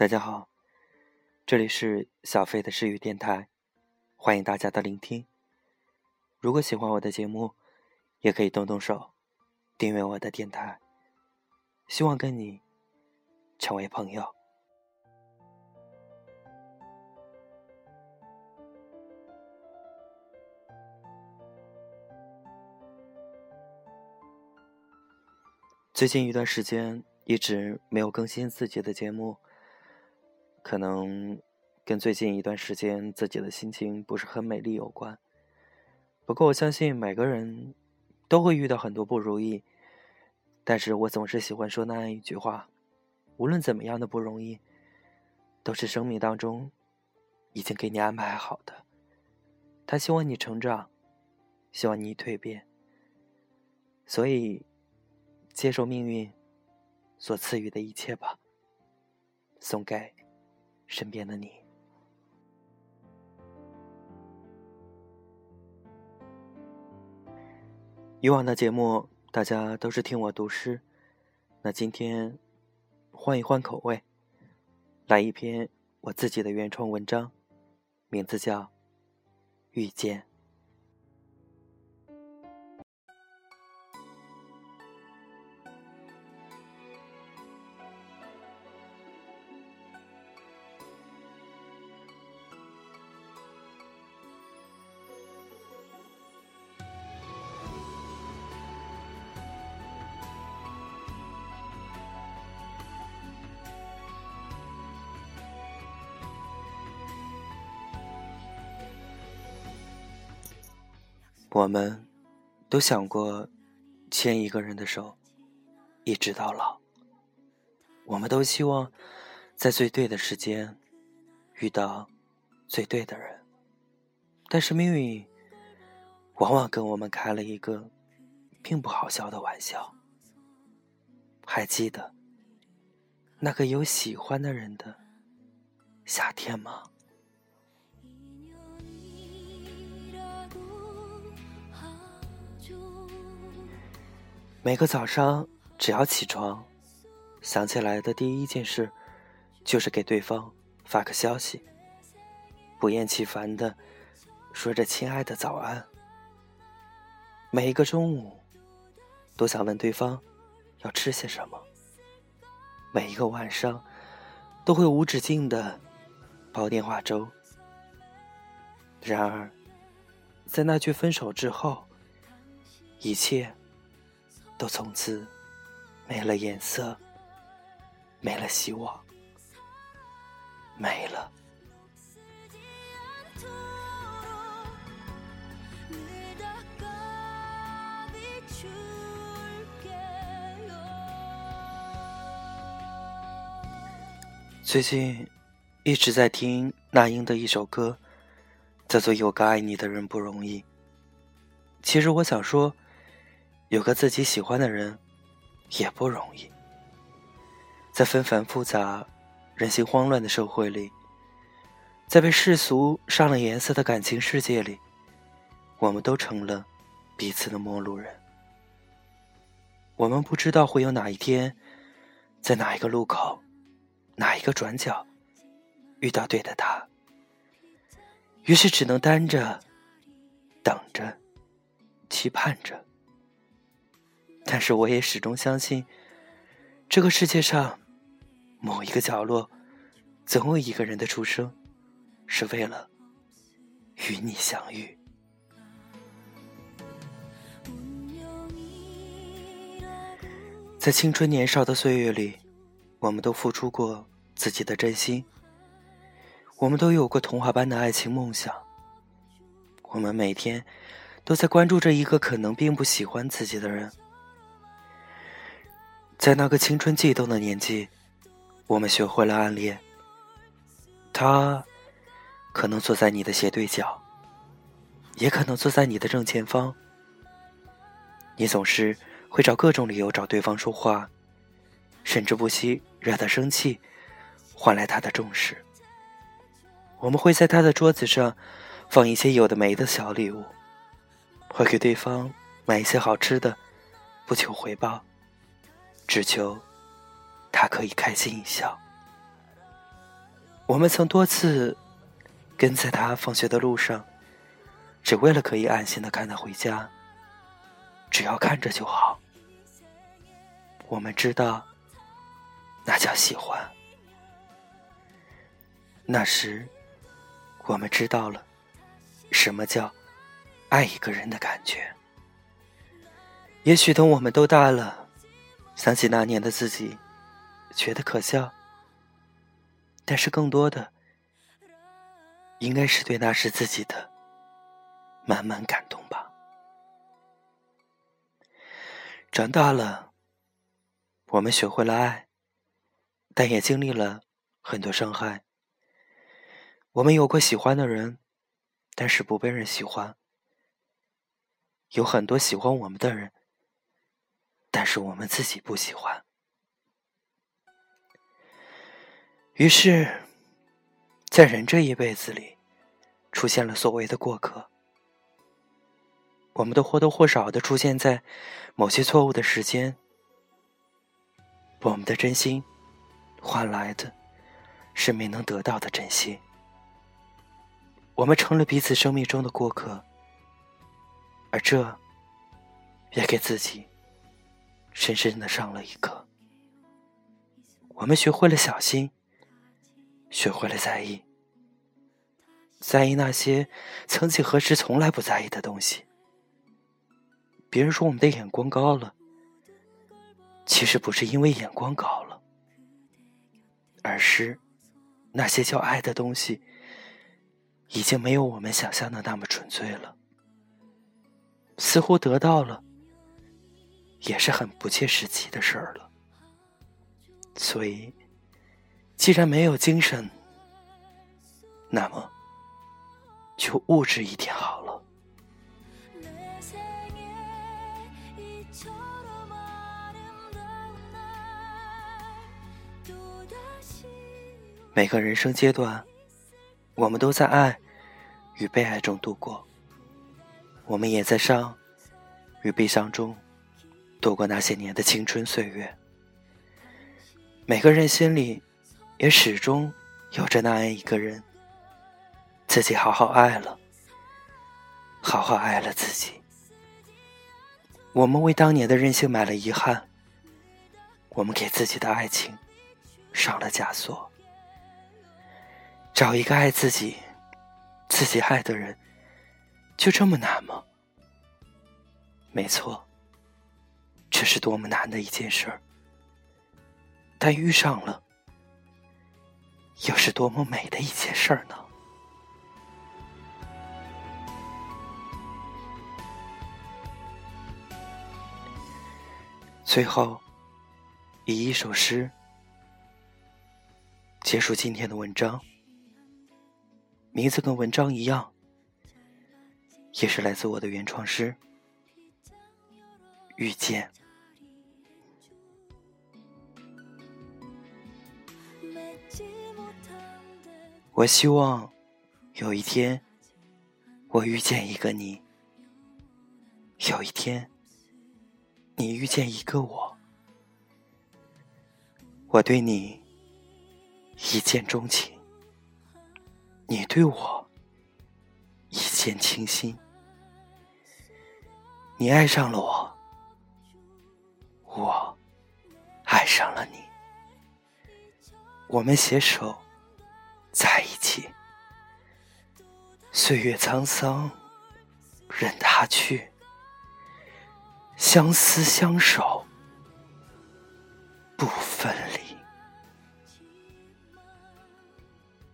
大家好，这里是小飞的诗语电台，欢迎大家的聆听。如果喜欢我的节目，也可以动动手订阅我的电台。希望跟你成为朋友。最近一段时间一直没有更新自己的节目。可能跟最近一段时间自己的心情不是很美丽有关。不过我相信每个人都会遇到很多不如意，但是我总是喜欢说那样一句话：无论怎么样的不容易，都是生命当中已经给你安排好的。他希望你成长，希望你蜕变。所以，接受命运所赐予的一切吧，送给。身边的你，以往的节目大家都是听我读诗，那今天换一换口味，来一篇我自己的原创文章，名字叫《遇见》。我们都想过牵一个人的手，一直到老。我们都希望在最对的时间遇到最对的人，但是命运往往跟我们开了一个并不好笑的玩笑。还记得那个有喜欢的人的夏天吗？每个早上，只要起床，想起来的第一件事，就是给对方发个消息，不厌其烦的说着“亲爱的，早安”。每一个中午，都想问对方要吃些什么。每一个晚上，都会无止境的煲电话粥。然而，在那句分手之后，一切。都从此没了颜色，没了希望，没了。最近一直在听那英的一首歌，叫做《有个爱你的人不容易》。其实我想说。有个自己喜欢的人，也不容易。在纷繁复杂、人心慌乱的社会里，在被世俗上了颜色的感情世界里，我们都成了彼此的陌路人。我们不知道会有哪一天，在哪一个路口、哪一个转角，遇到对的他。于是只能单着，等着，期盼着。但是我也始终相信，这个世界上某一个角落，总有一个人的出生，是为了与你相遇。在青春年少的岁月里，我们都付出过自己的真心，我们都有过童话般的爱情梦想，我们每天都在关注着一个可能并不喜欢自己的人。在那个青春悸动的年纪，我们学会了暗恋。他可能坐在你的斜对角，也可能坐在你的正前方。你总是会找各种理由找对方说话，甚至不惜惹他生气，换来他的重视。我们会在他的桌子上放一些有的没的小礼物，会给对方买一些好吃的，不求回报。只求他可以开心一笑。我们曾多次跟在他放学的路上，只为了可以安心的看他回家。只要看着就好。我们知道，那叫喜欢。那时，我们知道了什么叫爱一个人的感觉。也许等我们都大了，想起那年的自己，觉得可笑。但是更多的，应该是对那时自己的满满感动吧。长大了，我们学会了爱，但也经历了很多伤害。我们有过喜欢的人，但是不被人喜欢；有很多喜欢我们的人，但是我们自己不喜欢。于是，在人这一辈子里，出现了所谓的过客。我们都或多或少的出现在某些错误的时间，我们的真心换来的是没能得到的珍惜。我们成了彼此生命中的过客，而这也给自己深深的上了一课。我们学会了小心。学会了在意，在意那些曾几何时从来不在意的东西。别人说我们的眼光高了，其实不是因为眼光高了，而是那些叫爱的东西，已经没有我们想象的那么纯粹了。似乎得到了，也是很不切实际的事儿了。所以。既然没有精神，那么就物质一点好了。每个人生阶段，我们都在爱与被爱中度过，我们也在伤与悲伤中度过那些年的青春岁月。每个人心里。也始终有着那样一个人，自己好好爱了，好好爱了自己。我们为当年的任性买了遗憾，我们给自己的爱情上了枷锁。找一个爱自己、自己爱的人，就这么难吗？没错，这是多么难的一件事儿。但遇上了。又是多么美的一件事儿呢？最后，以一首诗结束今天的文章，名字跟文章一样，也是来自我的原创诗《遇见》。我希望有一天，我遇见一个你；有一天，你遇见一个我。我对你一见钟情，你对我一见倾心。你爱上了我，我爱上了你。我们携手。在，岁月沧桑，任他去，相思相守，不分离。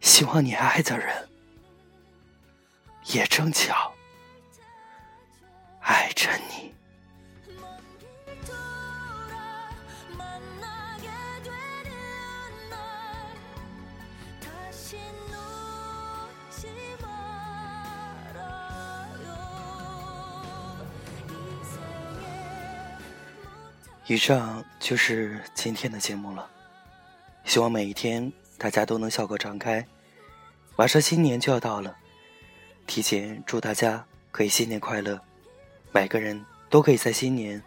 希望你爱的人，也正巧爱着你。以上就是今天的节目了，希望每一天大家都能笑口常开。马上新年就要到了，提前祝大家可以新年快乐，每个人都可以在新年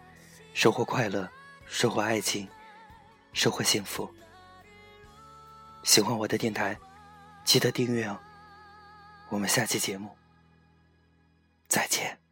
收获快乐，收获爱情，收获幸福。喜欢我的电台，记得订阅哦。我们下期节目再见。